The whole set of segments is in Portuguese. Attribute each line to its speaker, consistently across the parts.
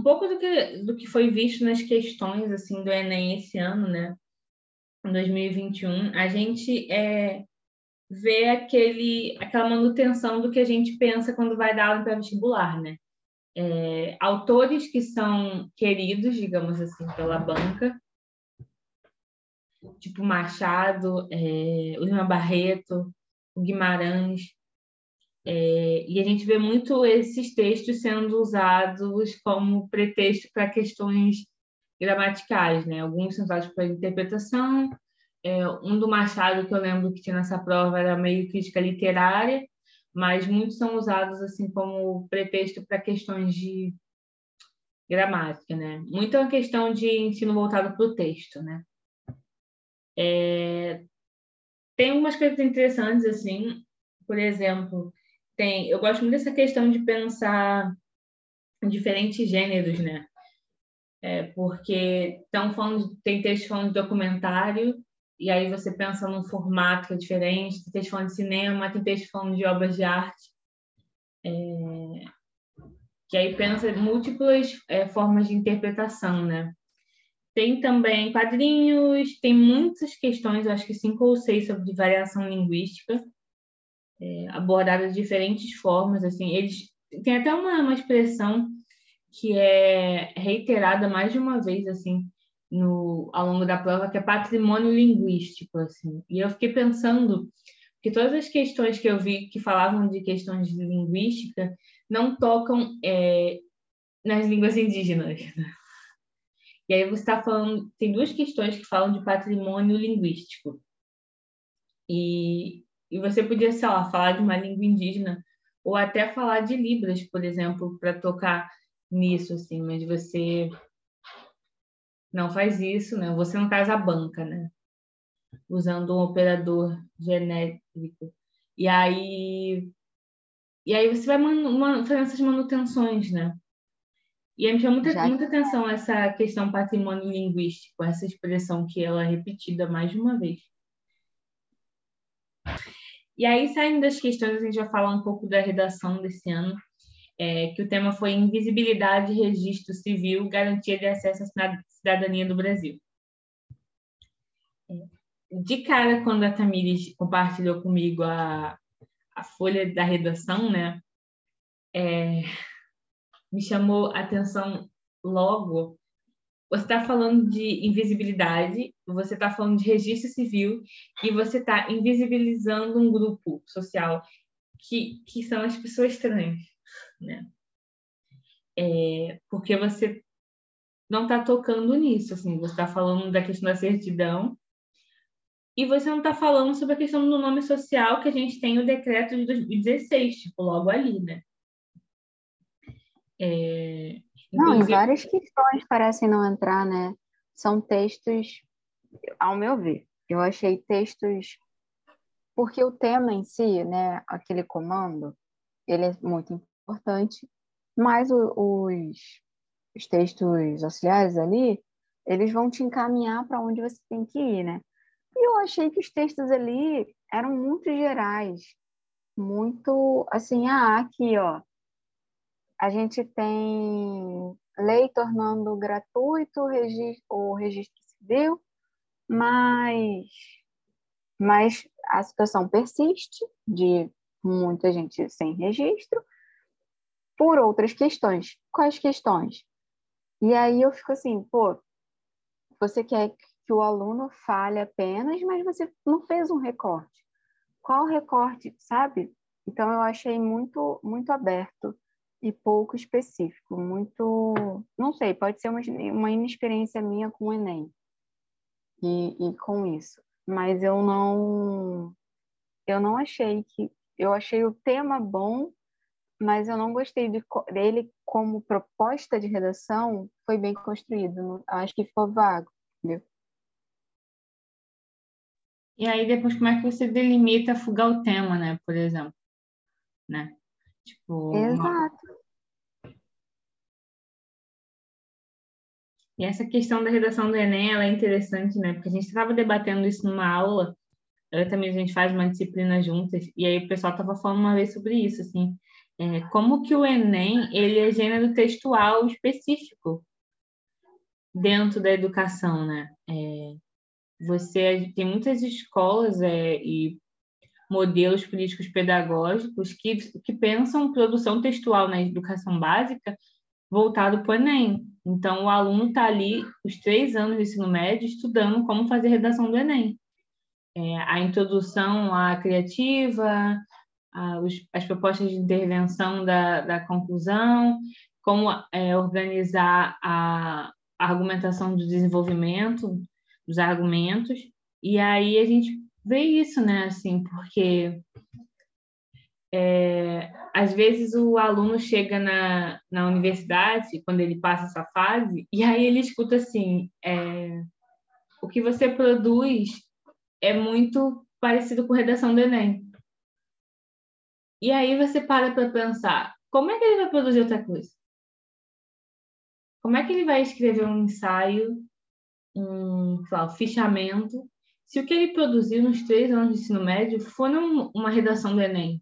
Speaker 1: um pouco do que, do que foi visto nas questões assim do Enem esse ano, né? Em 2021, a gente é, vê aquele, aquela manutenção do que a gente pensa quando vai dar aula para vestibular, né? É, autores que são queridos, digamos assim, pela banca, tipo Machado, é, o Lima Barreto, o Guimarães, é, e a gente vê muito esses textos sendo usados como pretexto para questões gramaticais, né? Alguns são usados para interpretação. É, um do Machado que eu lembro que tinha nessa prova era meio crítica literária, mas muitos são usados assim como pretexto para questões de gramática, né? Muito é uma questão de ensino voltado para o texto, né? É, tem algumas coisas interessantes assim, por exemplo, tem, eu gosto muito dessa questão de pensar em diferentes gêneros, né? É, porque estão falando, tem texto falando de documentário, e aí você pensa num formato que é diferente, tem texto falando de cinema, tem texto falando de obras de arte, é, que aí pensa múltiplas é, formas de interpretação, né? Tem também quadrinhos, tem muitas questões, acho que cinco ou seis sobre variação linguística, é, abordadas de diferentes formas. Assim, eles tem até uma, uma expressão que é reiterada mais de uma vez assim no ao longo da prova que é patrimônio linguístico assim. E eu fiquei pensando que todas as questões que eu vi que falavam de questões de linguística não tocam é, nas línguas indígenas. E aí você está falando, tem duas questões que falam de patrimônio linguístico. E e você podia, sei lá, falar de uma língua indígena ou até falar de Libras, por exemplo, para tocar nisso, assim, mas você não faz isso, né? Você, no caso, a banca, né? Usando um operador genérico. E aí, e aí você vai fazendo essas manutenções, né? E aí me chama muita, muita atenção essa questão patrimônio linguístico, essa expressão que ela é repetida mais de uma vez. E aí, saindo das questões, a gente vai falar um pouco da redação desse ano, é, que o tema foi Invisibilidade, Registro Civil, Garantia de Acesso à Cidadania do Brasil. É, de cara, quando a Tamires compartilhou comigo a, a folha da redação, né, é, me chamou a atenção logo você está falando de invisibilidade, você está falando de registro civil e você está invisibilizando um grupo social que, que são as pessoas trans, né? É, porque você não está tocando nisso, assim, você está falando da questão da certidão e você não está falando sobre a questão do nome social que a gente tem o decreto de 2016, tipo, logo ali, né?
Speaker 2: É, não, e várias questões parecem não entrar, né? São textos, ao meu ver, eu achei textos porque o tema em si, né, aquele comando, ele é muito importante, mas o, os, os textos auxiliares ali, eles vão te encaminhar para onde você tem que ir, né? E eu achei que os textos ali eram muito gerais, muito assim, ah, aqui, ó, a gente tem lei tornando gratuito o registro, civil, mas, mas a situação persiste de muita gente sem registro por outras questões. Quais questões? E aí eu fico assim, pô, você quer que o aluno fale apenas, mas você não fez um recorte. Qual recorte, sabe? Então eu achei muito muito aberto e pouco específico, muito, não sei, pode ser uma, uma inexperiência minha com o Enem e, e com isso, mas eu não, eu não achei que, eu achei o tema bom, mas eu não gostei de, dele como proposta de redação, foi bem construído, acho que ficou vago, entendeu?
Speaker 1: E aí depois como é que você delimita fugar o tema, né, por exemplo, né?
Speaker 2: Tipo, Exato.
Speaker 1: E essa questão da redação do Enem, ela é interessante, né? Porque a gente estava debatendo isso numa aula, eu também a gente faz uma disciplina juntas, e aí o pessoal estava falando uma vez sobre isso, assim. é, como que o Enem ele é gênero textual específico dentro da educação, né? É, você tem muitas escolas é, e modelos políticos pedagógicos que, que pensam produção textual na educação básica voltado para o Enem. Então, o aluno está ali, os três anos de ensino médio, estudando como fazer redação do Enem. É, a introdução à criativa, a, os, as propostas de intervenção da, da conclusão, como é, organizar a, a argumentação do desenvolvimento dos argumentos. E aí a gente vê isso, né? Assim, porque é, às vezes o aluno chega na, na universidade, quando ele passa essa fase, e aí ele escuta assim: é, o que você produz é muito parecido com redação do Enem. E aí você para para pensar: como é que ele vai produzir outra coisa? Como é que ele vai escrever um ensaio, um, lá, um fichamento, se o que ele produziu nos três anos de ensino médio for uma redação do Enem?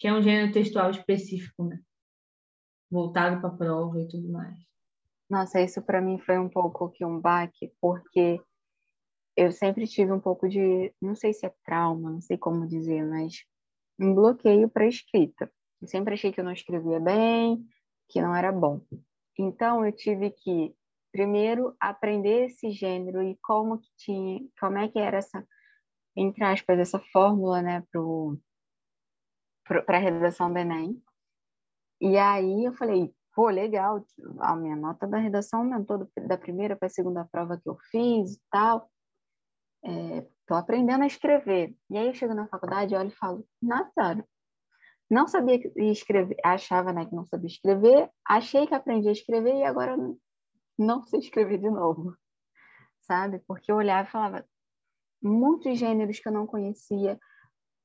Speaker 1: que é um gênero textual específico, né? Voltado para a prova e tudo mais.
Speaker 2: Nossa, isso para mim foi um pouco que um baque, porque eu sempre tive um pouco de, não sei se é trauma, não sei como dizer, mas um bloqueio para escrita. Eu sempre achei que eu não escrevia bem, que não era bom. Então eu tive que primeiro aprender esse gênero e como que tinha, como é que era essa entre aspas essa fórmula, né, pro para a redação do Enem. E aí eu falei, pô, legal, a minha nota da redação aumentou da primeira para a segunda prova que eu fiz e tal. Estou é, aprendendo a escrever. E aí eu chego na faculdade, olho e falo, Natália, não sabia escrever, achava né, que não sabia escrever, achei que aprendi a escrever e agora não sei escrever de novo, sabe? Porque eu olhava e falava muitos gêneros que eu não conhecia,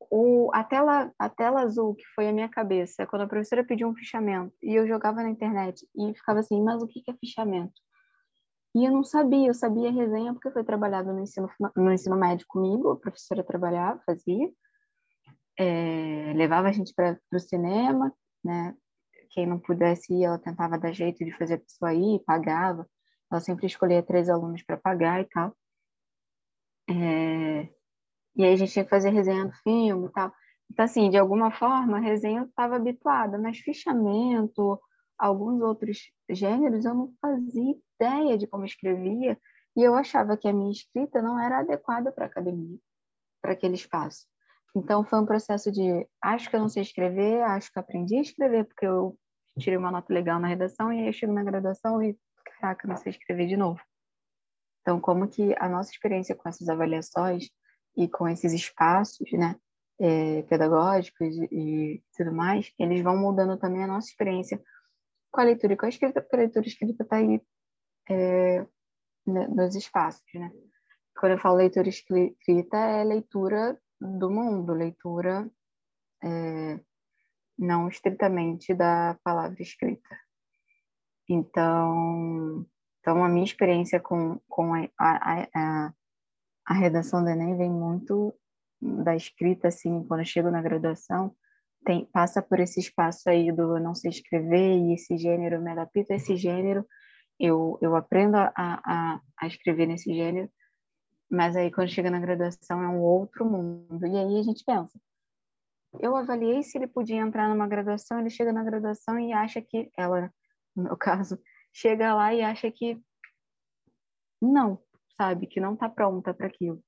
Speaker 2: o, a, tela, a tela azul, que foi a minha cabeça, quando a professora pediu um fichamento, e eu jogava na internet, e ficava assim, mas o que é fichamento? E eu não sabia, eu sabia resenha porque foi trabalhado no ensino, no ensino médio comigo, a professora trabalhava, fazia, é, levava a gente para o cinema, né? Quem não pudesse ir, ela tentava dar jeito de fazer a pessoa ir, pagava. Ela sempre escolhia três alunos para pagar e tal. É, e aí a gente tinha que fazer resenha do filme e tal. Então, assim, de alguma forma, a resenha eu estava habituada, mas fichamento, alguns outros gêneros, eu não fazia ideia de como escrevia, e eu achava que a minha escrita não era adequada para a academia, para aquele espaço. Então, foi um processo de, acho que eu não sei escrever, acho que aprendi a escrever, porque eu tirei uma nota legal na redação, e aí eu chego na graduação e, caraca, não sei escrever de novo. Então, como que a nossa experiência com essas avaliações e com esses espaços, né, é, pedagógicos e, tudo mais, eles vão mudando também a nossa experiência com a leitura e com a escrita, porque a leitura e a escrita está aí é, nos espaços, né? Quando eu falo leitura escrita, é leitura do mundo, leitura é, não estritamente da palavra escrita. Então, então a minha experiência com, com a, a, a, a redação do Enem vem muito da escrita, assim, quando eu chego na graduação, tem, passa por esse espaço aí do eu não sei escrever e esse gênero, me adapto a esse gênero, eu, eu aprendo a, a, a escrever nesse gênero, mas aí quando chega na graduação é um outro mundo. E aí a gente pensa, eu avaliei se ele podia entrar numa graduação, ele chega na graduação e acha que, ela, no meu caso, chega lá e acha que não, sabe? Que não está pronta para aquilo.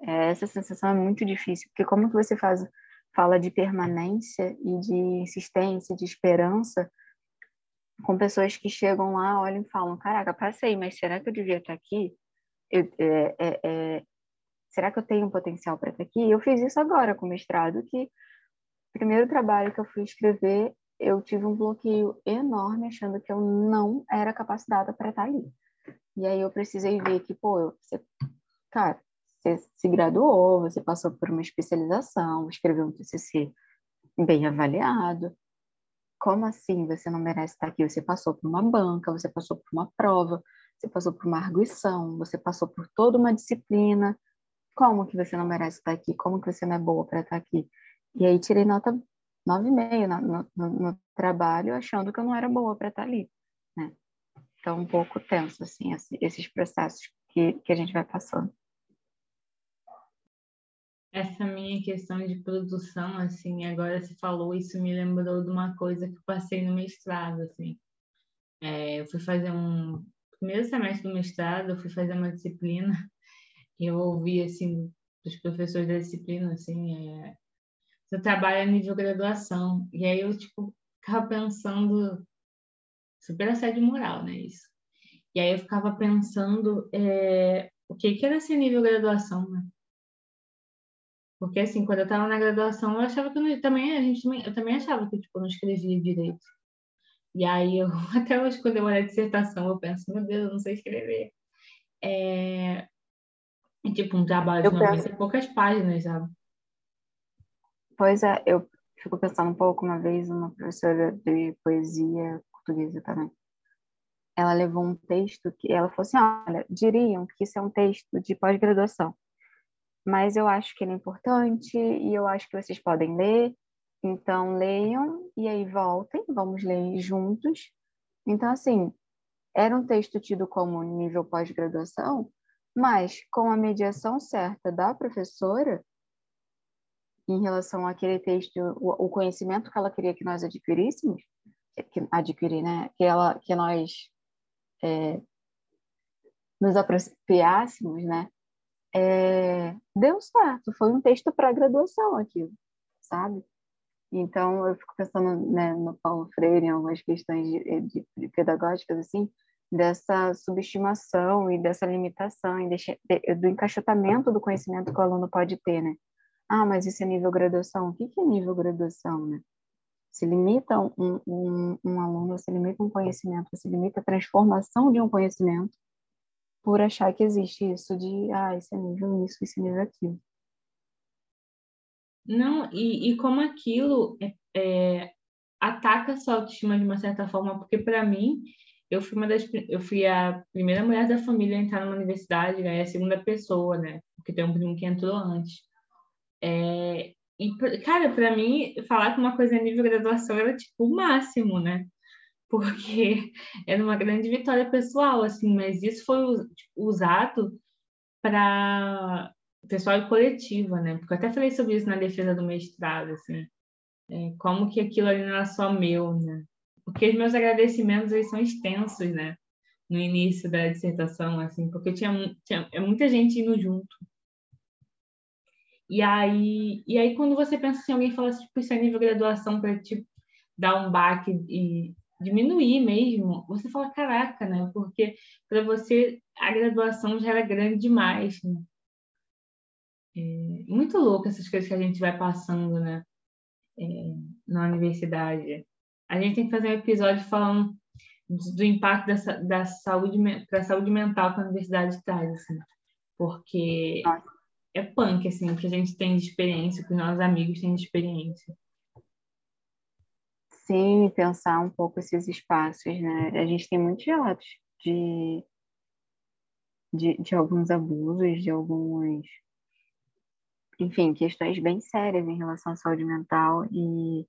Speaker 2: É, essa sensação é muito difícil, porque como que você faz, fala de permanência e de insistência, de esperança, com pessoas que chegam lá, olham e falam, caraca, passei, mas será que eu devia estar aqui? Eu, é, é, é será que eu tenho potencial para estar aqui? Eu fiz isso agora com o mestrado, que o primeiro trabalho que eu fui escrever, eu tive um bloqueio enorme, achando que eu não era capacitada para estar ali. E aí eu precisei ver que, pô, você, cara, você se graduou, você passou por uma especialização, escreveu um TCC bem avaliado. Como assim você não merece estar aqui? Você passou por uma banca, você passou por uma prova, você passou por uma arguição, você passou por toda uma disciplina. Como que você não merece estar aqui? Como que você não é boa para estar aqui? E aí tirei nota 9,5 no, no, no, trabalho, achando que eu não era boa para estar ali, né? Então, um pouco tenso, assim, esses processos que, que a gente vai passando.
Speaker 1: Essa minha questão de produção, assim, agora você falou, isso me lembrou de uma coisa que eu passei no mestrado, assim. É, eu fui fazer um... Primeiro semestre do mestrado, eu fui fazer uma disciplina eu ouvi, assim, dos professores da disciplina, assim, é, você trabalha nível graduação. E aí eu, tipo, ficava pensando, super assédio moral, né, isso. E aí eu ficava pensando é, o que que era esse nível graduação, né? Porque, assim, quando eu estava na graduação, eu achava que eu não, também, a gente, eu também achava que, tipo, não escrevia direito. E aí, eu, até hoje, quando eu olho a dissertação, eu penso, meu Deus, eu não sei escrever. É, tipo, um trabalho de 90 e poucas páginas, sabe?
Speaker 2: Pois é, eu fico pensando um pouco, uma vez, uma professora de poesia portuguesa também, ela levou um texto que ela falou assim, olha, diriam que isso é um texto de pós-graduação, mas eu acho que ele é importante e eu acho que vocês podem ler, então leiam e aí voltem, vamos ler juntos. Então, assim, era um texto tido como nível pós-graduação, mas com a mediação certa da professora, em relação àquele texto, o, conhecimento que ela queria que nós adquiríssemos, que, adquirir, né? Que, ela, que nós é, nos apropriássemos, né? É, deu certo, foi um texto para graduação aquilo, sabe? Então, eu fico pensando né, no Paulo Freire, em algumas questões de, de, de pedagógicas, assim, dessa subestimação e dessa limitação, e do encaixotamento do conhecimento que o aluno pode ter, né? Ah, mas isso é nível graduação. O que é nível graduação, né? Se limita um, um, um aluno, se limita um conhecimento, se limita a transformação de um conhecimento por achar que existe isso de, ah, esse é nível isso, esse é nível aquilo.
Speaker 1: Não, e, e como aquilo é, é, ataca a sua autoestima de uma certa forma, porque para mim, eu fui uma das, eu fui a primeira mulher da família a entrar numa universidade, né, a segunda pessoa, né, porque tem um primo que entrou antes. É, e, cara, para mim, falar que uma coisa a nível graduação era tipo o máximo, né? Porque era uma grande vitória pessoal, assim, mas isso foi tipo, usado para pessoal e coletiva, né? Porque eu até falei sobre isso na defesa do mestrado, assim, é, como que aquilo ali não era só meu, né? Porque os meus agradecimentos eles são extensos, né? No início da dissertação, assim, porque tinha, tinha é muita gente indo junto. E aí, e aí quando você pensa assim, alguém fala assim, tipo, isso é nível graduação para tipo, dar um baque e diminuir mesmo, você fala, caraca, né? Porque para você a graduação já era grande demais, né? É muito louco essas coisas que a gente vai passando, né? É, na universidade. A gente tem que fazer um episódio falando do impacto dessa, da saúde para a saúde mental que a universidade traz, assim, porque é punk, assim, o que a gente tem de experiência, o que os nossos amigos têm de experiência.
Speaker 2: Sim, pensar um pouco esses espaços, né? A gente tem muitos relatos de, de, de alguns abusos, de alguns, enfim, questões bem sérias em relação à saúde mental e,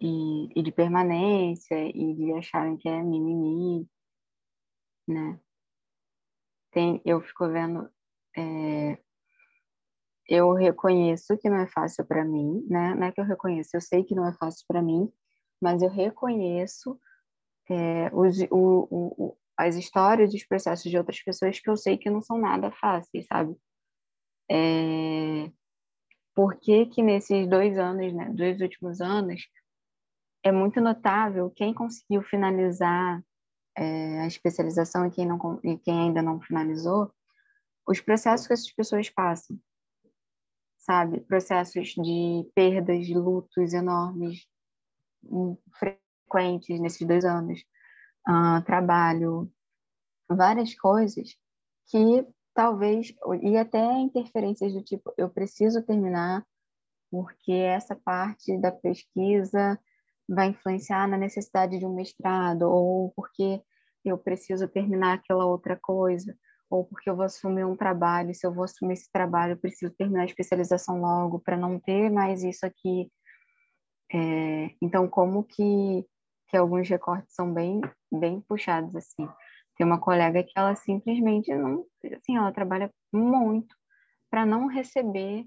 Speaker 2: e, e de permanência e de acharem que é mimimi, né? Tem, eu fico vendo é, eu reconheço que não é fácil para mim, né? Não é que eu reconheço, eu sei que não é fácil para mim, mas eu reconheço é, os, o, o, as histórias, os processos de outras pessoas que eu sei que não são nada fáceis, sabe? É, por que que nesses dois anos, né, dois últimos anos, é muito notável quem conseguiu finalizar é, a especialização e quem, não, e quem ainda não finalizou, os processos que essas pessoas passam sabe? Processos de perdas, de lutos enormes, frequentes nesses dois anos. Uh, trabalho, várias coisas que talvez, e até interferências do tipo, eu preciso terminar porque essa parte da pesquisa vai influenciar na necessidade de um mestrado, ou porque eu preciso terminar aquela outra coisa ou porque eu vou assumir um trabalho, se eu vou assumir esse trabalho, eu preciso terminar a especialização logo para não ter mais isso aqui. É, então, como que, que alguns recortes são bem, bem puxados, assim. Tem uma colega que ela simplesmente não, assim, ela trabalha muito para não receber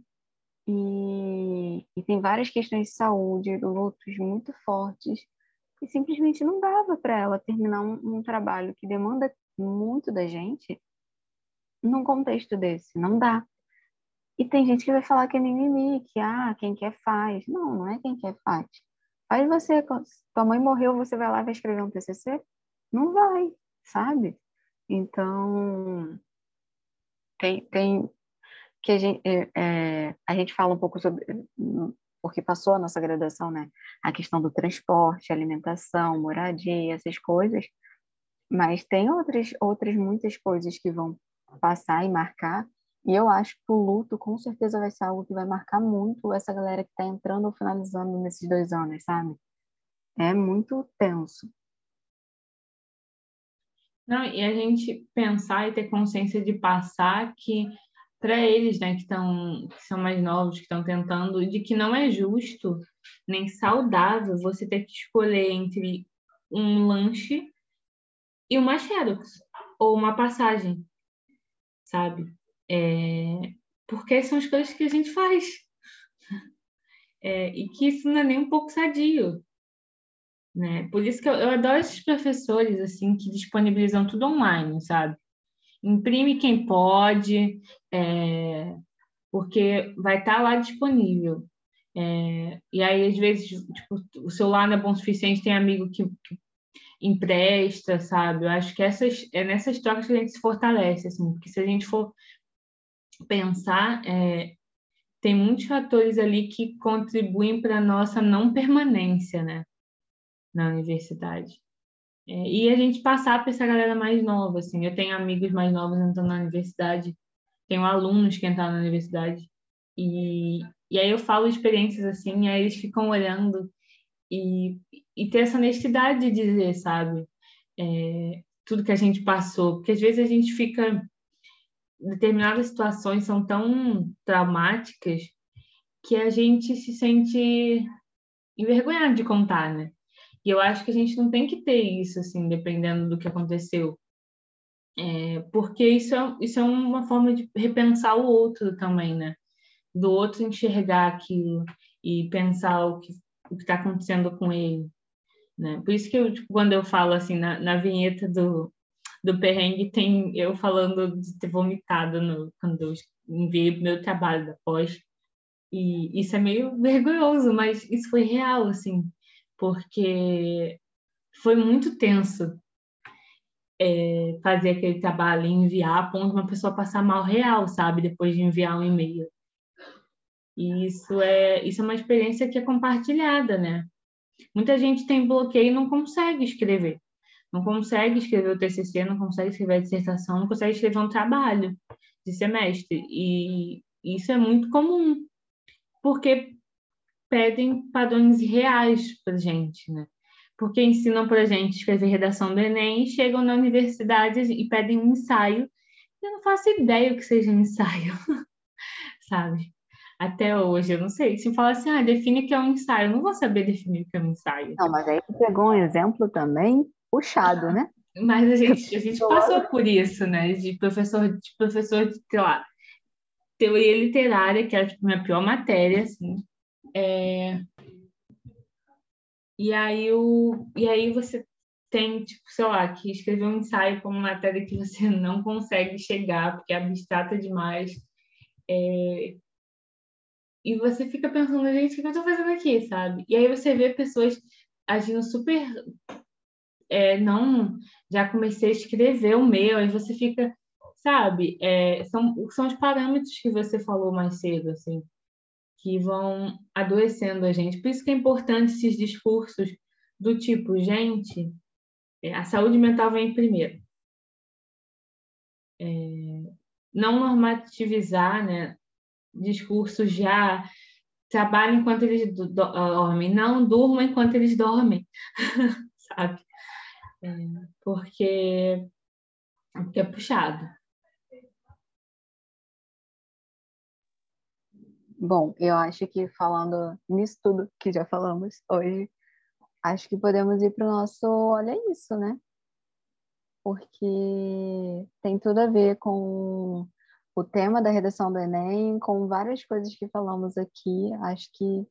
Speaker 2: e, e, tem várias questões de saúde, lutos muito fortes e simplesmente não dava para ela terminar um, um, trabalho que demanda muito da gente num contexto desse, não dá. E tem gente que vai falar que é mimimi, que ah, quem quer faz. Não, não é quem quer faz. Faz você, tua mãe morreu, você vai lá e vai escrever um TCC? Não vai, sabe? Então, tem, tem que a gente, é, é, a gente fala um pouco sobre, porque passou a nossa graduação, né? A questão do transporte, alimentação, moradia, essas coisas, mas tem outras, outras muitas coisas que vão passar e marcar, e eu acho que o luto com certeza vai ser algo que vai marcar muito essa galera que está entrando ou finalizando nesses dois anos, sabe? É muito tenso.
Speaker 1: Não, e a gente pensar e ter consciência de passar que para eles, né, que estão que são mais novos, que estão tentando, de que não é justo nem saudável você ter que escolher entre um lanche e uma Xerox ou uma passagem, sabe? É, porque são as coisas que a gente faz. É, e que isso não é nem um pouco sadio. Né? Por isso que eu, eu adoro esses professores assim que disponibilizam tudo online, sabe? Imprime quem pode, é, porque vai estar tá lá disponível. É, e aí, às vezes, tipo, o celular não é bom o suficiente, tem amigo que, que empresta, sabe? Eu acho que essas, é nessas trocas que a gente se fortalece, assim, porque se a gente for pensar, é, tem muitos fatores ali que contribuem para a nossa não permanência, né, na universidade. É, e a gente passar para essa galera mais nova, assim. Eu tenho amigos mais novos entrando na universidade, tenho alunos que entraram na universidade, e, e aí eu falo experiências assim, e aí eles ficam olhando e, e ter essa honestidade de dizer, sabe? É, tudo que a gente passou, porque às vezes a gente fica. Determinadas situações são tão traumáticas que a gente se sente envergonhado de contar, né? E eu acho que a gente não tem que ter isso, assim, dependendo do que aconteceu. É, porque isso é, isso é uma forma de repensar o outro também, né? Do outro enxergar aquilo e pensar o que o está acontecendo com ele. Né? Por isso que eu, tipo, quando eu falo assim, na, na vinheta do, do perrengue, tem eu falando de ter vomitado no, quando eu enviei meu trabalho da pós. E isso é meio vergonhoso, mas isso foi real, assim porque foi muito tenso é, fazer aquele trabalho enviar a ponto de uma pessoa passar mal real, sabe? Depois de enviar um e-mail. E isso é, isso é uma experiência que é compartilhada, né? Muita gente tem bloqueio e não consegue escrever. Não consegue escrever o TCC, não consegue escrever a dissertação, não consegue escrever um trabalho de semestre. E isso é muito comum, porque pedem padrões reais para gente, né? Porque ensinam para a gente escrever redação do Enem, chegam na universidade e pedem um ensaio. Eu não faço ideia o que seja um ensaio, sabe? Até hoje, eu não sei. Se falar assim, ah, define que é um ensaio, eu não vou saber definir o que é um ensaio.
Speaker 2: Não, mas aí você pegou um exemplo também puxado, né?
Speaker 1: Mas a gente, a gente passou por isso, né? De professor, de professor de, sei lá, teoria literária, que era tipo, minha pior matéria, assim. É... E, aí o... e aí você tem, tipo, sei lá, que escrever um ensaio como matéria que você não consegue chegar, porque é abstrata demais. É... E você fica pensando, gente, o que eu estou fazendo aqui, sabe? E aí você vê pessoas agindo super. É, não, já comecei a escrever o meu, aí você fica, sabe? É, são, são os parâmetros que você falou mais cedo, assim que vão adoecendo a gente. Por isso que é importante esses discursos do tipo, gente, é, a saúde mental vem primeiro. É, não normativizar, né? Discursos já trabalhem enquanto eles dormem, não durmam enquanto eles dormem, sabe? É, porque, porque é puxado.
Speaker 2: Bom, eu acho que falando nisso tudo que já falamos hoje, acho que podemos ir para o nosso Olha Isso, né? Porque tem tudo a ver com o tema da redação do Enem, com várias coisas que falamos aqui. Acho que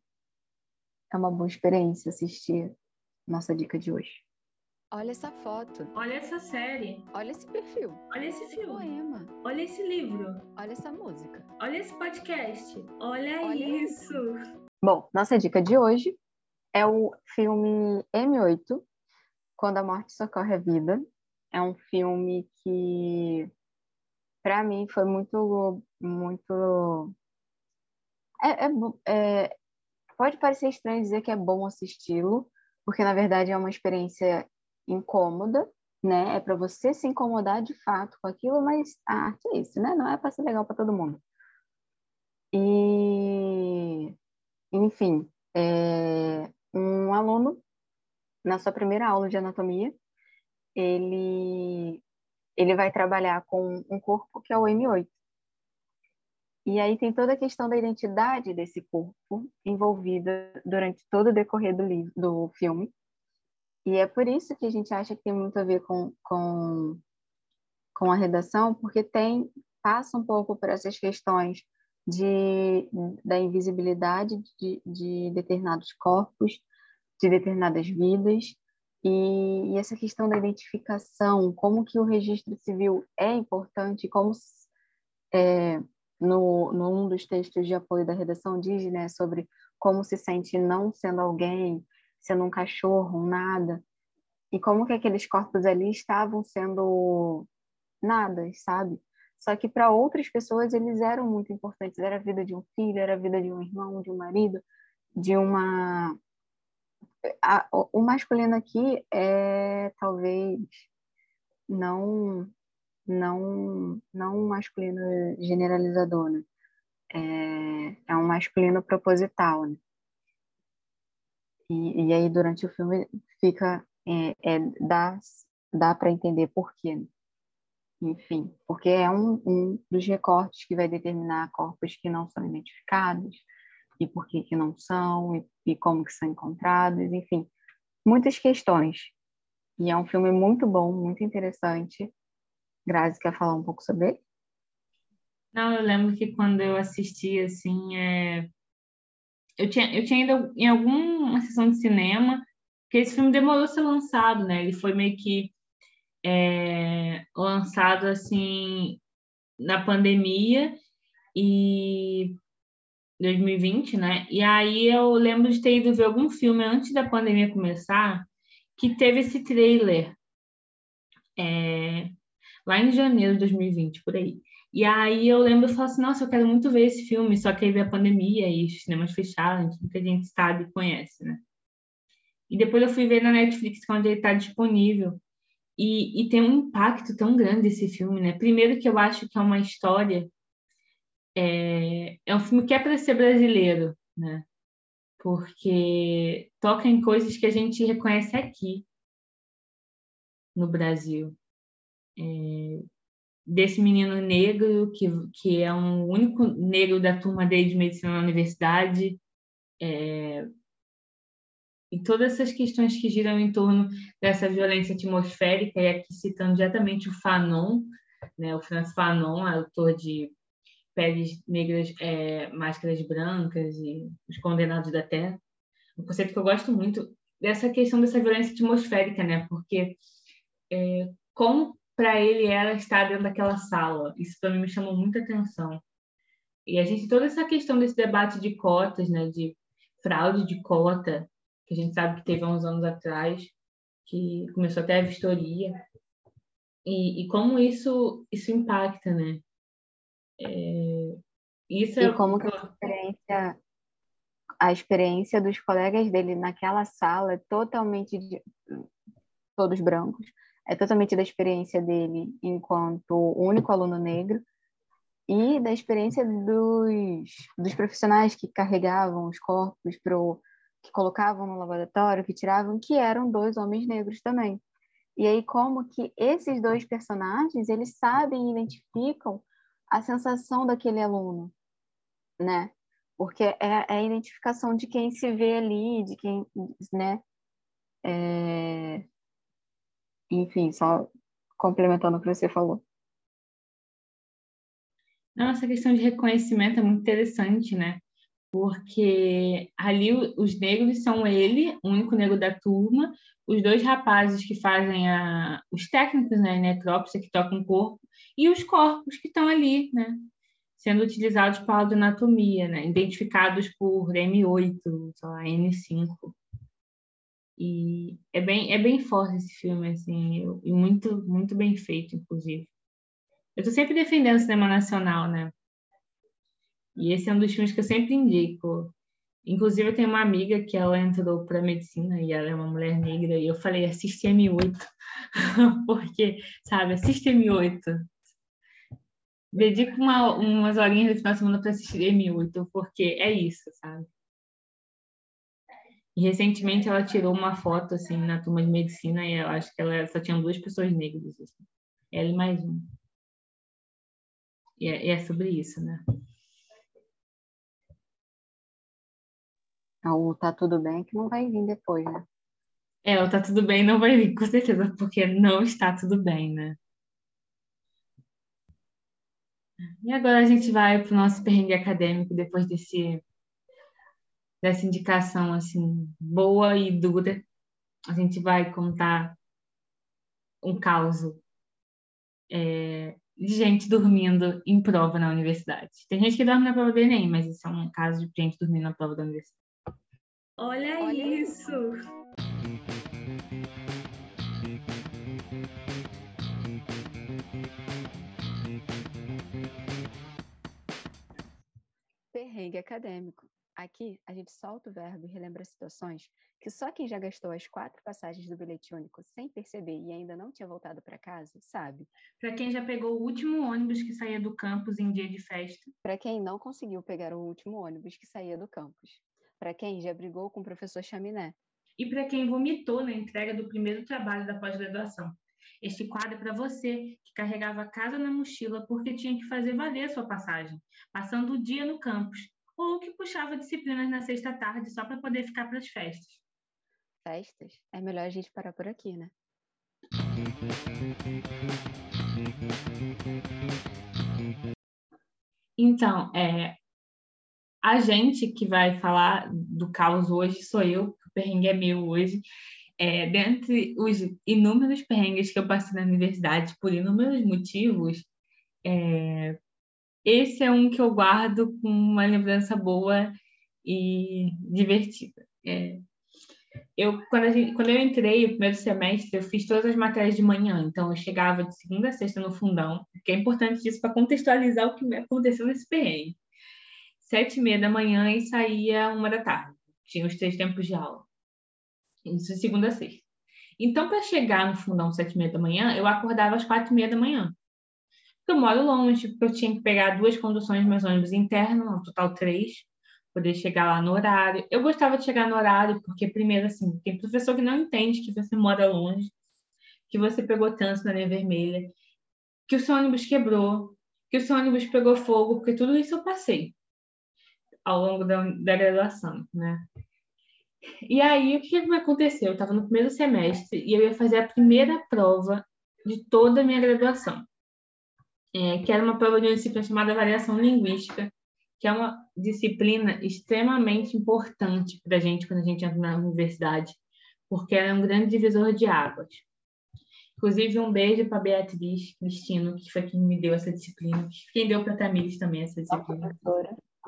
Speaker 2: é uma boa experiência assistir nossa dica de hoje.
Speaker 3: Olha essa foto.
Speaker 1: Olha essa série.
Speaker 3: Olha esse perfil.
Speaker 1: Olha esse
Speaker 3: Olha
Speaker 1: filme.
Speaker 3: poema.
Speaker 1: Olha esse livro.
Speaker 3: Olha essa música.
Speaker 1: Olha esse podcast. Olha,
Speaker 3: Olha
Speaker 1: isso.
Speaker 2: Bom, nossa dica de hoje é o filme M8, Quando a Morte Socorre a Vida. É um filme que, para mim, foi muito, muito... É, é, é, pode parecer estranho dizer que é bom assisti-lo, porque, na verdade, é uma experiência incômoda, né? É para você se incomodar de fato com aquilo, mas a arte é isso, né? Não é para ser legal para todo mundo. E, enfim, é, um aluno na sua primeira aula de anatomia, ele ele vai trabalhar com um corpo que é o M8. E aí tem toda a questão da identidade desse corpo envolvida durante todo o decorrer do livro, do filme. E é por isso que a gente acha que tem muito a ver com, com, com a redação, porque tem passa um pouco por essas questões de, da invisibilidade de, de determinados corpos, de determinadas vidas, e, e, essa questão da identificação, como que o registro civil é importante, como é, no, num dos textos de apoio da redação diz, né, sobre como se sente não sendo alguém, sendo um cachorro, um nada, e como que aqueles corpos ali estavam sendo nada, sabe? Só que para outras pessoas eles eram muito importantes, era a vida de um filho, era a vida de um irmão, de um marido, de uma a, o masculino aqui é talvez não não não um masculino generalizador, né? É, é um masculino proposital, né? E, e aí durante o filme fica é, é dá dá para entender por quê. Enfim, porque é um, um dos recortes que vai determinar corpos que não são identificados, e por que, que não são, e, e como que são encontrados, enfim, muitas questões. E é um filme muito bom, muito interessante. Grazi, quer falar um pouco sobre ele?
Speaker 1: Não, eu lembro que quando eu assisti, assim, é... eu, tinha, eu tinha ido em alguma sessão de cinema, porque esse filme demorou a ser lançado, né? Ele foi meio que é... lançado, assim, na pandemia, e 2020, né? E aí eu lembro de ter ido ver algum filme antes da pandemia começar que teve esse trailer é, lá em janeiro de 2020, por aí. E aí eu lembro e falo assim, nossa, eu quero muito ver esse filme, só que aí veio a pandemia e os cinemas fecharam, que a gente sabe e conhece, né? E depois eu fui ver na Netflix, onde ele está disponível. E, e tem um impacto tão grande esse filme, né? Primeiro que eu acho que é uma história é, é um filme que é para ser brasileiro, né? Porque toca em coisas que a gente reconhece aqui no Brasil. É, desse menino negro, que, que é um único negro da turma dele de medicina na universidade, é, e todas essas questões que giram em torno dessa violência atmosférica, e aqui citando diretamente o Fanon, né, o Francis Fanon, autor de peles negras, é, máscaras brancas e os condenados da terra. Um conceito que eu gosto muito dessa questão dessa violência atmosférica, né? Porque é, como para ele era estar dentro daquela sala, isso para mim me chamou muita atenção. E a gente toda essa questão desse debate de cotas, né? De fraude de cota, que a gente sabe que teve há uns anos atrás, que começou até a vistoria. E, e como isso isso impacta, né? É, isso
Speaker 2: e
Speaker 1: é
Speaker 2: como que a experiência, a experiência dos colegas dele naquela sala é totalmente de, todos brancos, é totalmente da experiência dele enquanto único aluno negro e da experiência dos, dos profissionais que carregavam os corpos pro que colocavam no laboratório, que tiravam, que eram dois homens negros também. E aí como que esses dois personagens, eles sabem e identificam a sensação daquele aluno, né? porque é, é, a identificação de quem se vê ali, de quem, né? É... Enfim, só complementando o que você falou.
Speaker 1: Nossa, questão de reconhecimento é muito interessante, né? Porque ali os negros são ele, o único negro da turma, os dois rapazes que fazem a, os técnicos, né, necrópsia, que tocam o corpo, e os corpos que estão ali, né, sendo utilizados para a anatomia, né, identificados por M8, sei lá, N5. E é bem, é bem forte esse filme, assim, e muito, muito bem feito, inclusive. Eu estou sempre defendendo o cinema nacional, né? E esse é um dos filmes que eu sempre indico. Inclusive, eu tenho uma amiga que ela entrou para medicina e ela é uma mulher negra, e eu falei, assiste M8, porque, sabe, assiste M8. Dedico uma, umas horinhas no final de semana para assistir M8, porque é isso, sabe? E recentemente ela tirou uma foto, assim, na turma de medicina, e eu acho que ela só tinha duas pessoas negras, assim. Ela e mais um. E é, e é sobre isso, né?
Speaker 2: O Tá Tudo Bem que não vai vir depois, né?
Speaker 1: É, o Tá Tudo Bem não vai vir, com certeza, porque não está tudo bem, né? E agora a gente vai para o nosso perrengue acadêmico, depois desse, dessa indicação, assim, boa e dura. A gente vai contar um caos é, de gente dormindo em prova na universidade. Tem gente que dorme na prova do Enem, mas isso é um caso de gente dormindo na prova da universidade.
Speaker 4: Olha, Olha isso!
Speaker 3: Perrengue acadêmico. Aqui, a gente solta o verbo e relembra situações que só quem já gastou as quatro passagens do bilhete único sem perceber e ainda não tinha voltado para casa, sabe.
Speaker 1: Para quem já pegou o último ônibus que saía do campus em dia de festa.
Speaker 3: Para quem não conseguiu pegar o último ônibus que saía do campus para quem já brigou com o professor Chaminé.
Speaker 1: E para quem vomitou na entrega do primeiro trabalho da pós-graduação. Este quadro é para você que carregava a casa na mochila porque tinha que fazer valer a sua passagem, passando o dia no campus, ou que puxava disciplinas na sexta tarde só para poder ficar para as festas.
Speaker 3: Festas? É melhor a gente parar por aqui, né?
Speaker 1: Então, é, a gente que vai falar do caos hoje sou eu, o perrengue é meu hoje. É, dentre os inúmeros perrengues que eu passei na universidade, por inúmeros motivos, é, esse é um que eu guardo com uma lembrança boa e divertida. É, eu, quando, gente, quando eu entrei o primeiro semestre, eu fiz todas as matérias de manhã, então eu chegava de segunda a sexta no fundão, que é importante isso para contextualizar o que aconteceu nesse perrengue sete e meia da manhã e saía uma da tarde. Tinha os três tempos de aula. Isso segunda a sexta. Então, para chegar no fundão sete e meia da manhã, eu acordava às quatro e meia da manhã. Eu moro longe, porque eu tinha que pegar duas conduções mais ônibus internos, no total três, poder chegar lá no horário. Eu gostava de chegar no horário, porque, primeiro, assim, tem professor que não entende que você mora longe, que você pegou trânsito na linha vermelha, que o seu ônibus quebrou, que o seu ônibus pegou fogo, porque tudo isso eu passei ao longo da, da graduação, né? E aí, o que, que aconteceu? Eu estava no primeiro semestre e eu ia fazer a primeira prova de toda a minha graduação, é, que era uma prova de uma disciplina chamada Variação Linguística, que é uma disciplina extremamente importante para a gente quando a gente entra na universidade, porque ela é um grande divisor de águas. Inclusive, um beijo para Beatriz Cristino, que foi quem me deu essa disciplina, quem deu para a Tamires também essa disciplina.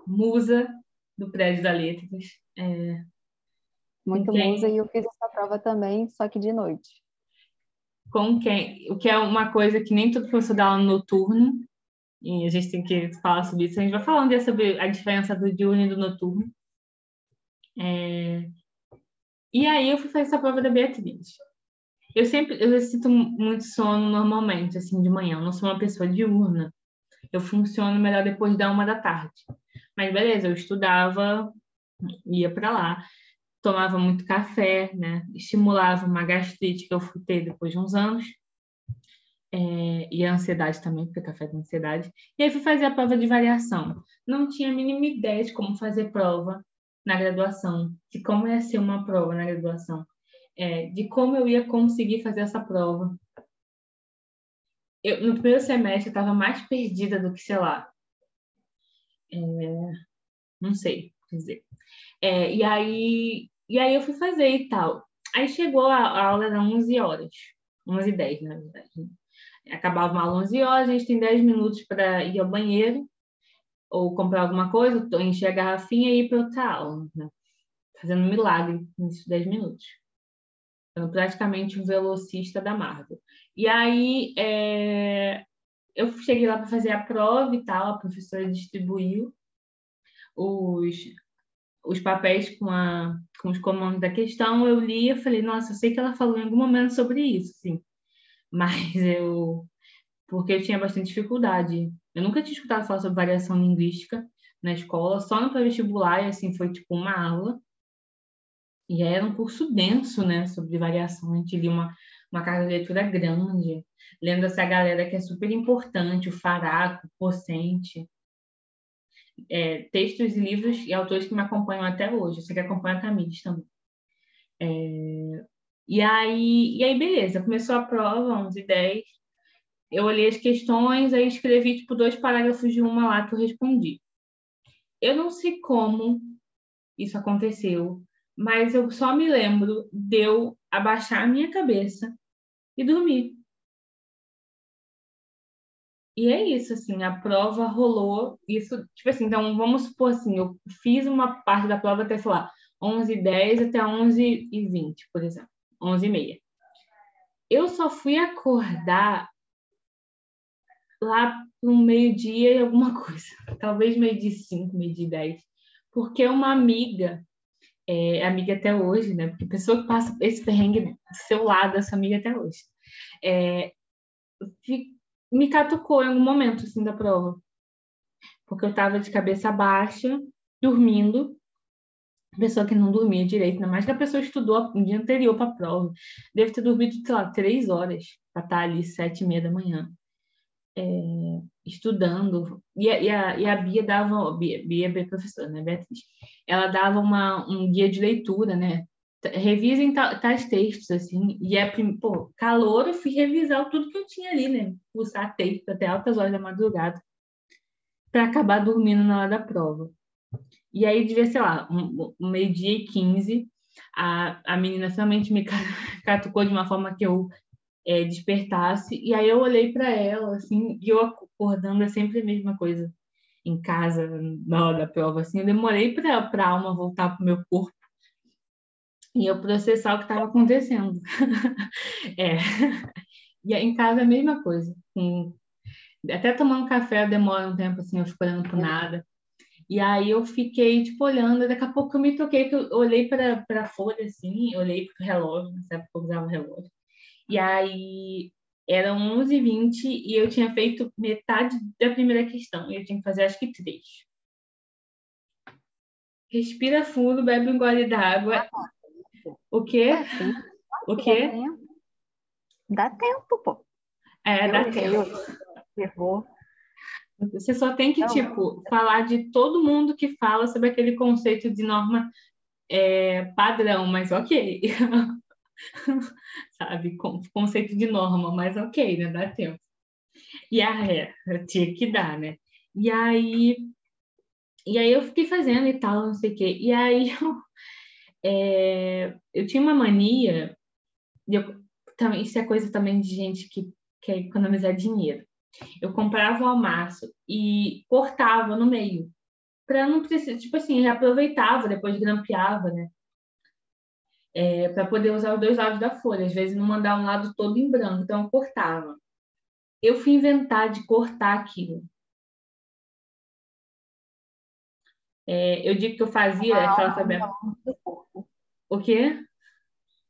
Speaker 1: Musa do prédio da Letras. É,
Speaker 2: Muito quem, musa e eu fiz essa prova também, só que de noite.
Speaker 1: Com quem? O que é uma coisa que nem todo professor dá aula noturno, e a gente tem que falar sobre isso. A gente vai falar um dia sobre a diferença do diurno e do noturno. É, e aí eu fui fazer essa prova da Beatriz. Eu sempre eu sinto muito sono normalmente, assim, de manhã. Eu não sou uma pessoa diurna. Eu funciono melhor depois da uma da tarde. Mas beleza, eu estudava, ia para lá, tomava muito café, né? Estimulava uma gastrite que eu fui ter depois de uns anos. é, e a ansiedade também, porque café tem ansiedade. E aí fui fazer a prova de variação. Não tinha a mínima ideia de como fazer prova na graduação, de como ia ser uma prova na graduação, é, de como eu ia conseguir fazer essa prova. Eu, no primeiro semestre eu estava mais perdida do que, sei lá, é, não sei dizer. É, e, aí, e aí eu fui fazer e tal. Aí chegou a, a aula, eram 11 horas, 11 e 10, na verdade. Né? acabava uma aula 11 horas, a gente tem 10 minutos para ir ao banheiro ou comprar alguma coisa, encher a garrafinha e ir para outra aula, né? fazendo um milagre nesses 10 minutos. Sendo praticamente um velocista da Marvel. E aí é... eu cheguei lá para fazer a prova e tal, a professora distribuiu os, os papéis com, a, com os comandos da questão, eu li e falei, nossa, eu sei que ela falou em algum momento sobre isso, sim mas eu porque eu tinha bastante dificuldade. Eu nunca tinha escutado falar sobre variação linguística na escola, só no pré-vestibular, e assim, foi tipo uma aula. E era um curso denso, né, sobre variação. A gente lia uma, uma carga de leitura grande, lendo essa galera que é super importante, o Faraco, o Pocente, é, textos e livros e autores que me acompanham até hoje. Sei que acompanha a Tamires também. É, e aí, e aí, beleza, começou a prova, 11 e 10. Eu olhei as questões, aí escrevi, tipo, dois parágrafos de uma lá que eu respondi. Eu não sei como isso aconteceu, mas eu só me lembro de eu abaixar a minha cabeça e dormir. E é isso, assim, a prova rolou, isso, tipo assim, então vamos supor assim, eu fiz uma parte da prova até, sei lá, 11 h 10 até 11 h 20, por exemplo. 11 e meia. Eu só fui acordar lá no meio-dia e alguma coisa. Talvez meio de cinco, meio de dez. Porque uma amiga, é, amiga até hoje, né? Porque pessoa que passa esse perrengue do seu lado, essa amiga até hoje, é, me catucou em algum momento, assim, da prova. Porque eu estava de cabeça baixa, dormindo, pessoa que não dormia direito, ainda mais que a pessoa estudou no dia anterior para a prova, deve ter dormido, sei lá, três horas para estar tá ali sete e meia da manhã, é, estudando. E a, e, a, e a Bia dava, Bia, Bia é professora, né, Beatriz? Ela dava uma, um guia de leitura, né? Revisem tais textos, assim, e é, pô, calor, eu fui revisar tudo que eu tinha ali, né? Pulsar texto até altas horas da madrugada, para acabar dormindo na hora da prova. E aí devia, sei lá, um, um meio-dia e quinze, a, a menina somente me catucou de uma forma que eu é, despertasse. E aí eu olhei para ela, assim, e eu acordando é sempre a mesma coisa em casa, na hora da prova, assim. Eu demorei para a alma voltar para o meu corpo e eu processar o que estava acontecendo. é. E em casa é a mesma coisa. Até tomando café demora um tempo, assim, eu fico olhando para nada. E aí eu fiquei, tipo, olhando, daqui a pouco eu me toquei, que eu olhei para a folha, assim, olhei para o relógio, nessa época eu usava o relógio. E aí eram 11h20 e eu tinha feito metade da primeira questão, e eu tinha que fazer acho que três. Respira fundo, bebe um gole d'água. O quê? O quê?
Speaker 2: Dá tempo, pô.
Speaker 1: É, dá tempo.
Speaker 2: Errou.
Speaker 1: Você só tem que, tipo, falar de todo mundo que fala sobre aquele conceito de norma é, padrão, mas ok. Sabe? Conceito de norma, mas ok, né? Dá tempo. E a ré, tinha que dar, né? E aí, e aí eu fiquei fazendo e tal, não sei o quê. E aí eu, é, eu tinha uma mania, eu, também, isso é coisa também de gente que quer economizar dinheiro eu comprava o almaço e cortava no meio. Para não precisar, tipo assim, reaproveitava, depois grampeava, né? É, para poder usar os dois lados da folha, às vezes não mandar um lado todo em branco, então eu cortava. Eu fui inventar de cortar aquilo. É, eu digo que eu fazia aquela sabe... O quê?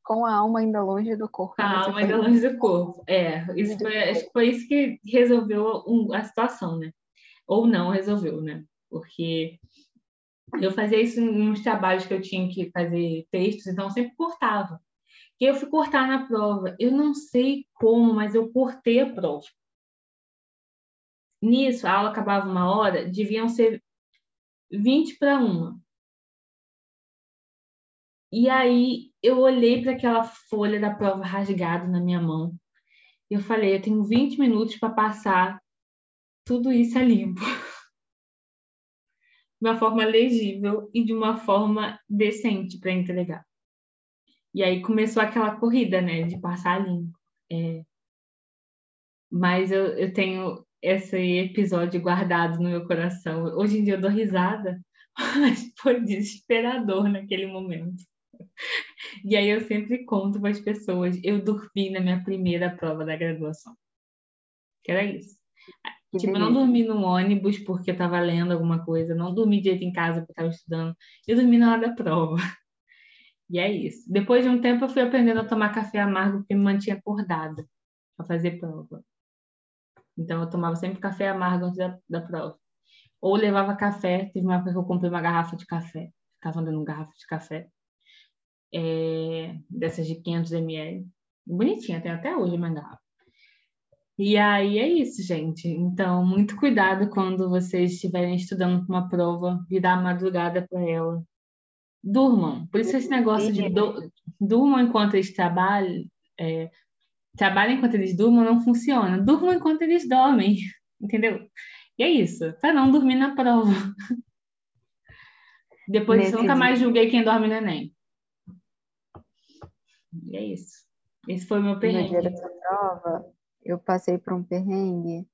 Speaker 2: com a alma ainda longe do corpo.
Speaker 1: Com a alma ainda longe do corpo. É, isso foi, acho que foi isso que resolveu a situação, né? Ou não resolveu, né? Porque eu fazia isso nos trabalhos que eu tinha que fazer textos, então eu sempre cortava. que eu fui cortar na prova. Eu não sei como, mas eu cortei a prova. Nisso, a aula acabava uma hora, deviam ser 20 para uma. E aí eu olhei para aquela folha da prova rasgada na minha mão. E eu falei, eu tenho 20 minutos para passar tudo isso a limpo. de uma forma legível e de uma forma decente para entregar. E aí começou aquela corrida, né, de passar limpo. É... Mas eu, eu tenho esse episódio guardado no meu coração. Hoje em dia eu dou risada, mas foi desesperador naquele momento. E aí eu sempre conto para as pessoas, eu dormi na minha primeira prova da graduação. Que era isso. Que tipo, beleza. não dormi no ônibus porque eu estava lendo alguma coisa, não dormi direito em casa porque estava estudando, eu dormi na hora da prova. E é isso. Depois de um tempo eu fui aprendendo a tomar café amargo porque me mantinha acordada para fazer prova. Então eu tomava sempre café amargo antes da, da prova. Ou levava café, teve uma época que eu comprei uma garrafa de café, ficava andando garrafa de café, é, dessas de 500 ml. Bonitinha, tem até hoje uma garrafa. E aí é isso, gente. Então, muito cuidado quando vocês estiverem estudando para uma prova, virar a madrugada para ela. Durmam. Por isso esse negócio de do, durmam enquanto eles trabalham, é, trabalham enquanto eles durmam não funciona. Durmam enquanto eles dormem, entendeu? E é isso, para não dormir na prova. Depois disso, nunca mais julguei quem dorme no Enem. E é isso. Esse foi o meu perrengue. Dia
Speaker 2: dessa prova, eu passei por um perrengue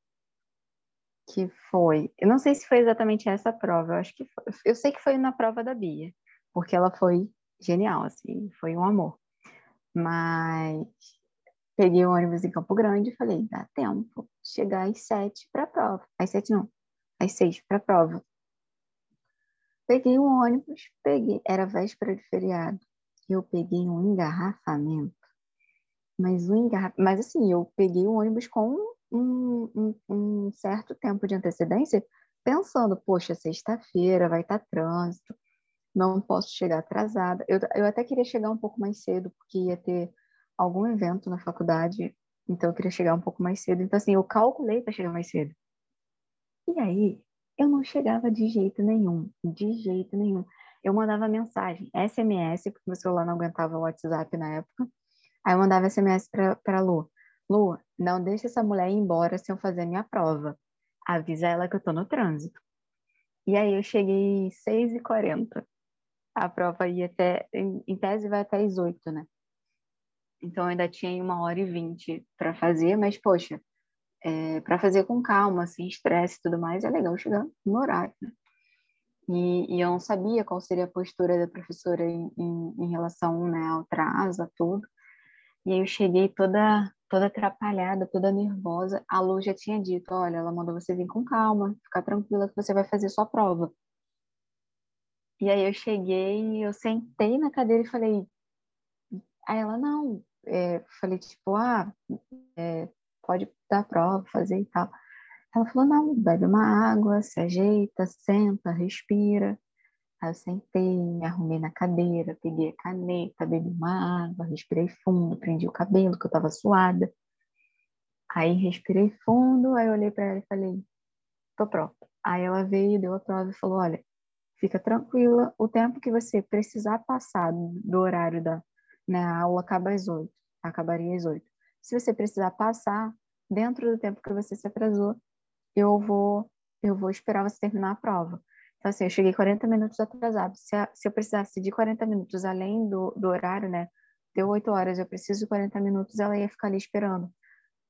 Speaker 2: que foi. Eu não sei se foi exatamente essa prova, eu acho que foi, eu sei que foi na prova da Bia, porque ela foi genial, assim, foi um amor. Mas peguei o ônibus em Campo Grande e falei, dá tempo de chegar às sete para a prova. Às sete não, às seis para a prova. Peguei o ônibus, peguei, era véspera de feriado, eu peguei um engarrafamento mas o engarraf... mas assim, eu peguei o ônibus com um, um, um certo tempo de antecedência, pensando, poxa, sexta-feira vai estar tá trânsito, não posso chegar atrasada. Eu, eu até queria chegar um pouco mais cedo, porque ia ter algum evento na faculdade, então eu queria chegar um pouco mais cedo. Então, assim, eu calculei para chegar mais cedo. E aí, eu não chegava de jeito nenhum, de jeito nenhum. Eu mandava mensagem, SMS, porque meu celular não aguentava o WhatsApp na época. Aí eu mandava SMS para Lu. Lu, não deixa essa mulher ir embora sem eu fazer minha prova. Avisa ela que eu tô no trânsito. E aí eu cheguei 6h40. A prova ia até, em, tese vai até as 8, né? Então eu ainda tinha uma hora e vinte para fazer, mas poxa, é, para fazer com calma, sem estresse e tudo mais, é legal chegar no horário. Né? E, e, eu não sabia qual seria a postura da professora em, em, em relação né, ao atraso, a tudo. E aí eu cheguei toda toda atrapalhada, toda nervosa. A Lu já tinha dito, olha, ela mandou você vir com calma, ficar tranquila que você vai fazer sua prova. E aí eu cheguei, eu sentei na cadeira e falei, aí ela, não, é, falei tipo, ah, é, pode dar prova, fazer e tal. Ela falou, não, bebe uma água, se ajeita, senta, respira. Aí eu sentei, me arrumei na cadeira, peguei a caneta, bebi uma água, respirei fundo, prendi o cabelo, que eu tava suada. Aí respirei fundo, aí olhei para ela e falei, tô pronta. Aí ela veio, deu a prova e falou, olha, fica tranquila, o tempo que você precisar passar do horário da né, a aula acaba às oito, acabaria às oito. Se você precisar passar dentro do tempo que você se atrasou, eu vou eu vou esperar você terminar a prova. Então, assim, eu cheguei 40 minutos atrasado. Se, a, se eu precisasse de 40 minutos além do, do horário, né? Deu 8 horas, eu preciso de 40 minutos, ela ia ficar ali esperando.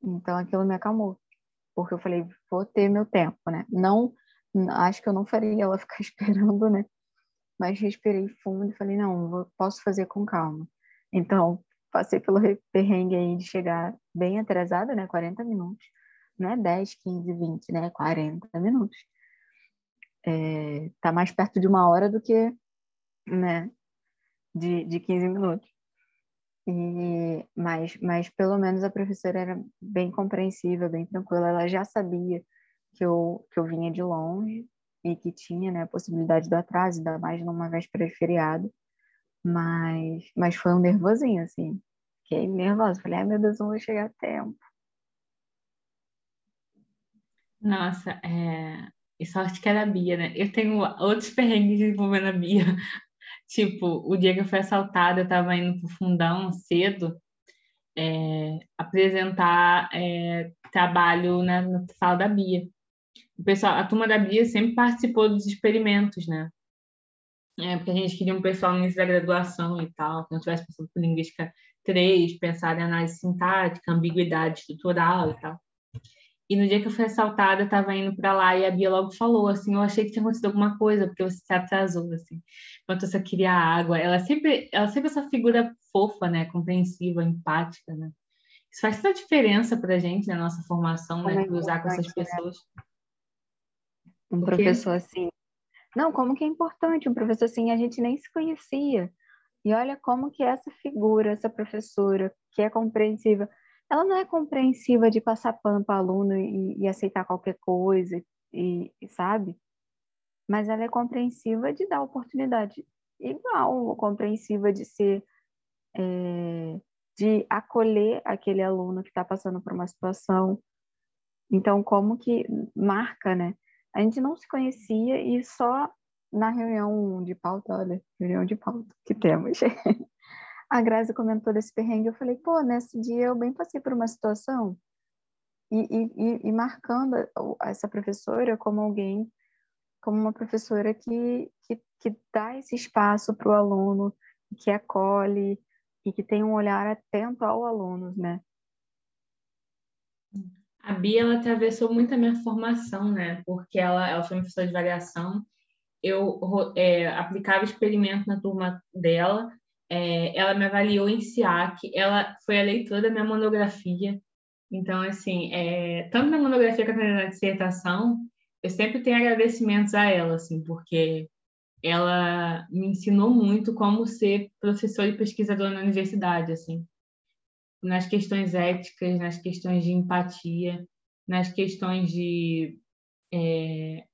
Speaker 2: Então, aquilo me acalmou. Porque eu falei, vou ter meu tempo, né? Não, acho que eu não faria ela ficar esperando, né? Mas respirei fundo e falei, não, vou, posso fazer com calma. Então, passei pelo perrengue aí de chegar bem atrasada, né? 40 minutos. Não é 10, 15, 20, né? 40 minutos é, tá mais perto de uma hora do que né, de, de 15 minutos. E, mas, mas pelo menos a professora era bem compreensiva, bem tranquila. Ela já sabia que eu, que eu vinha de longe e que tinha né, a possibilidade do atraso, ainda mais numa véspera de feriado. Mas, mas foi um nervosinho, assim. fiquei nervosa. Falei, ai meu Deus, não vou chegar a tempo.
Speaker 1: Nossa, é... e sorte que era a Bia, né? Eu tenho outros perrengues envolvendo a Bia. Tipo, o dia que eu fui assaltada, eu tava indo pro fundão cedo é, apresentar é, trabalho na, na sala da Bia. O pessoal, a turma da Bia sempre participou dos experimentos, né? É, porque a gente queria um pessoal no início da graduação e tal, que não tivesse passado por linguística 3, pensar em análise sintática, ambiguidade estrutural e tal. E no dia que eu fui assaltada, eu tava indo para lá e a Bia logo falou, assim, eu achei que tinha acontecido alguma coisa, porque você se atrasou, assim. Enquanto você queria água. Ela sempre, ela sempre essa figura fofa, né? Compreensiva, empática, né? Isso faz toda a diferença pra gente na nossa formação, né? É usar com essas né? pessoas.
Speaker 2: Um professor assim. Não, como que é importante um professor assim, a gente nem se conhecia. E olha como que essa figura, essa professora, que é compreensiva, ela não é compreensiva de passar pano para aluno e, e, aceitar qualquer coisa, e, e, sabe? Mas ela é compreensiva de dar oportunidade igual, compreensiva de ser, é, de acolher aquele aluno que está passando por uma situação. Então, como que marca, né? A gente não se conhecia e só na reunião de pauta, olha, reunião de pauta que temos. a Grazi comentou desse perrengue, eu falei, pô, nesse dia eu bem passei por uma situação e, e, e marcando essa professora como alguém, como uma professora que, que, que dá esse espaço para o aluno, que acolhe e que tem um olhar atento ao aluno, né?
Speaker 1: A Bia, ela atravessou muito a minha formação, né? Porque ela, ela foi professora de variação, eu é, aplicava experimento na turma dela, é, ela me avaliou em SIAC, ela foi a leitora da minha monografia. Então, assim, é, tanto na monografia quanto na dissertação, eu sempre tenho agradecimentos a ela, assim, porque ela me ensinou muito como ser professor e pesquisador na universidade, assim, nas questões éticas, nas questões de empatia, nas questões de é,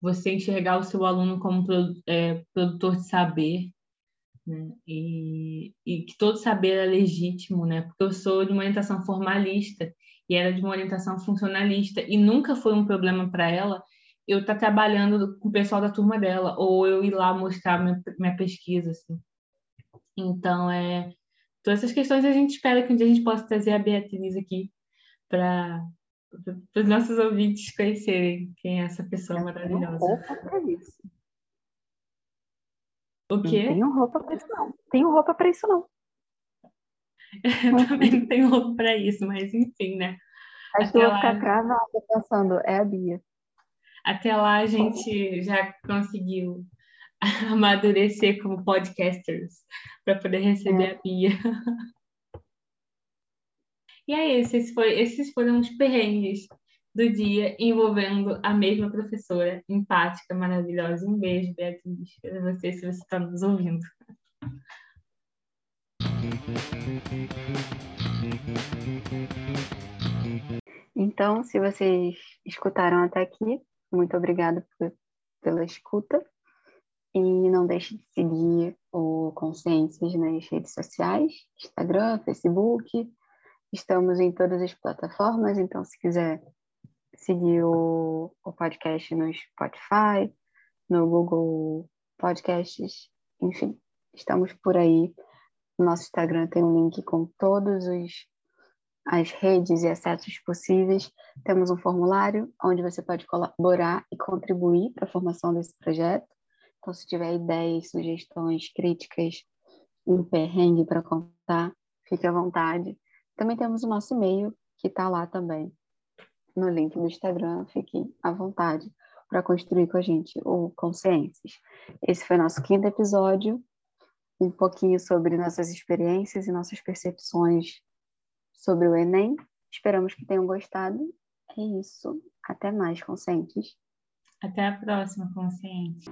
Speaker 1: você enxergar o seu aluno como é, produtor de saber, né? E, e que todo saber é legítimo, né? Porque eu sou de uma orientação formalista e ela é de uma orientação funcionalista e nunca foi um problema para ela eu estar tá trabalhando com o pessoal da turma dela ou eu ir lá mostrar minha, minha pesquisa, assim. Então, é todas essas questões a gente espera que um dia a gente possa trazer a Beatriz aqui para os nossos ouvintes conhecerem quem é essa pessoa maravilhosa. O quê?
Speaker 2: Não tenho roupa para isso, não. Tenho roupa para isso, não.
Speaker 1: Eu também não tenho roupa para isso, mas enfim, né?
Speaker 2: Acho que eu vou ficar cravada pensando, é a Bia.
Speaker 1: Até lá a gente já conseguiu amadurecer como podcasters para poder receber é. a Bia. E é isso, esses, foi, esses foram os perrengues do dia envolvendo a mesma professora empática, maravilhosa. Um beijo, Beatriz, para você, se você está nos ouvindo.
Speaker 2: Então, se vocês escutaram até aqui, muito obrigada pela escuta. E não deixe de seguir o Consciências nas redes sociais, Instagram, Facebook. Estamos em todas as plataformas, então se quiser seguir o, o podcast no Spotify, no Google Podcasts, enfim, estamos por aí. No nosso Instagram tem um link com todos os as redes e acessos possíveis. Temos um formulário onde você pode colaborar e contribuir para a formação desse projeto. Então, se tiver ideias, sugestões, críticas, um perrengue para contar, fique à vontade. Também temos o nosso e-mail, que está lá também, no link do Instagram, fique à vontade para construir com a gente o Consciências. Esse foi nosso quinto episódio, um pouquinho sobre nossas experiências e nossas percepções sobre o Enem. Esperamos que tenham gostado. É isso. Até mais, conscientes.
Speaker 1: Até a próxima, consciente.